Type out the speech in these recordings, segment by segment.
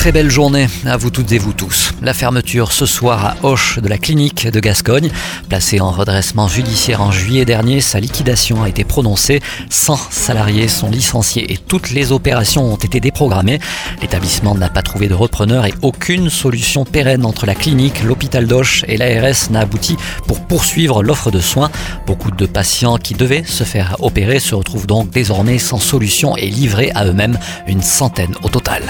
Très belle journée à vous toutes et vous tous. La fermeture ce soir à Hoche de la clinique de Gascogne. Placée en redressement judiciaire en juillet dernier, sa liquidation a été prononcée. 100 salariés sont licenciés et toutes les opérations ont été déprogrammées. L'établissement n'a pas trouvé de repreneur et aucune solution pérenne entre la clinique, l'hôpital d'Hoche et l'ARS n'a abouti pour poursuivre l'offre de soins. Beaucoup de patients qui devaient se faire opérer se retrouvent donc désormais sans solution et livrés à eux-mêmes, une centaine au total.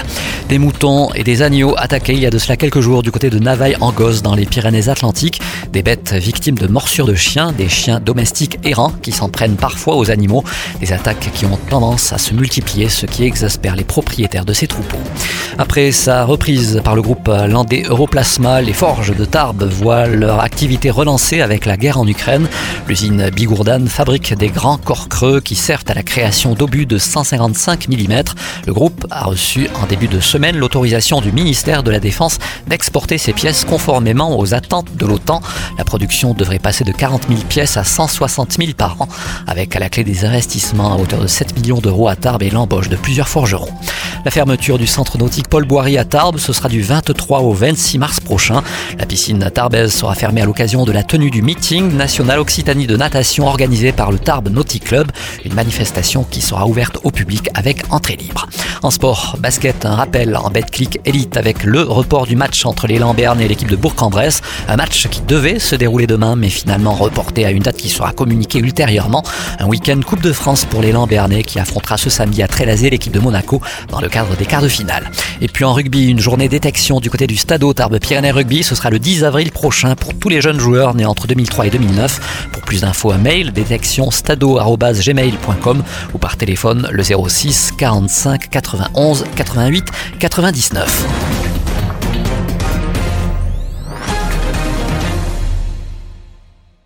Des moutons et des agneaux attaqués il y a de cela quelques jours du côté de Navaille en Gosse dans les Pyrénées-Atlantiques. Des bêtes victimes de morsures de chiens, des chiens domestiques errants qui s'en prennent parfois aux animaux. Des attaques qui ont tendance à se multiplier, ce qui exaspère les propriétaires de ces troupeaux. Après sa reprise par le groupe landais Europlasma, les forges de Tarbes voient leur activité relancée avec la guerre en Ukraine. L'usine Bigourdan fabrique des grands corps creux qui servent à la création d'obus de 155 mm. Le groupe a reçu en début de semaine l'autorisation du ministère de la Défense d'exporter ces pièces conformément aux attentes de l'OTAN. La production devrait passer de 40 000 pièces à 160 000 par an, avec à la clé des investissements à hauteur de 7 millions d'euros à Tarbes et l'embauche de plusieurs forgerons. La fermeture du centre nautique Paul Boiry à Tarbes, ce sera du 23 au 26 mars prochain. La piscine tarbaise sera fermée à l'occasion de la tenue du meeting national Occitanie de natation organisé par le Tarbes Nautic Club, une manifestation qui sera ouverte au public avec entrée libre. En sport, basket, un rappel en bête Elite avec le report du match entre les Lambernes et l'équipe de Bourg-en-Bresse. Un match qui devait se dérouler demain mais finalement reporté à une date qui sera communiquée ultérieurement. Un week-end Coupe de France pour les Lambernais qui affrontera ce samedi à Trélazé l'équipe de Monaco dans le cadre des quarts de finale. Et puis en rugby, une journée détection du côté du Stade Tarbes Pyrénées Rugby. Ce sera le 10 avril prochain pour tous les jeunes joueurs nés entre 2003 et 2009. Plus d'infos, un mail détection stado.gmail.com ou par téléphone le 06 45 91 88 99.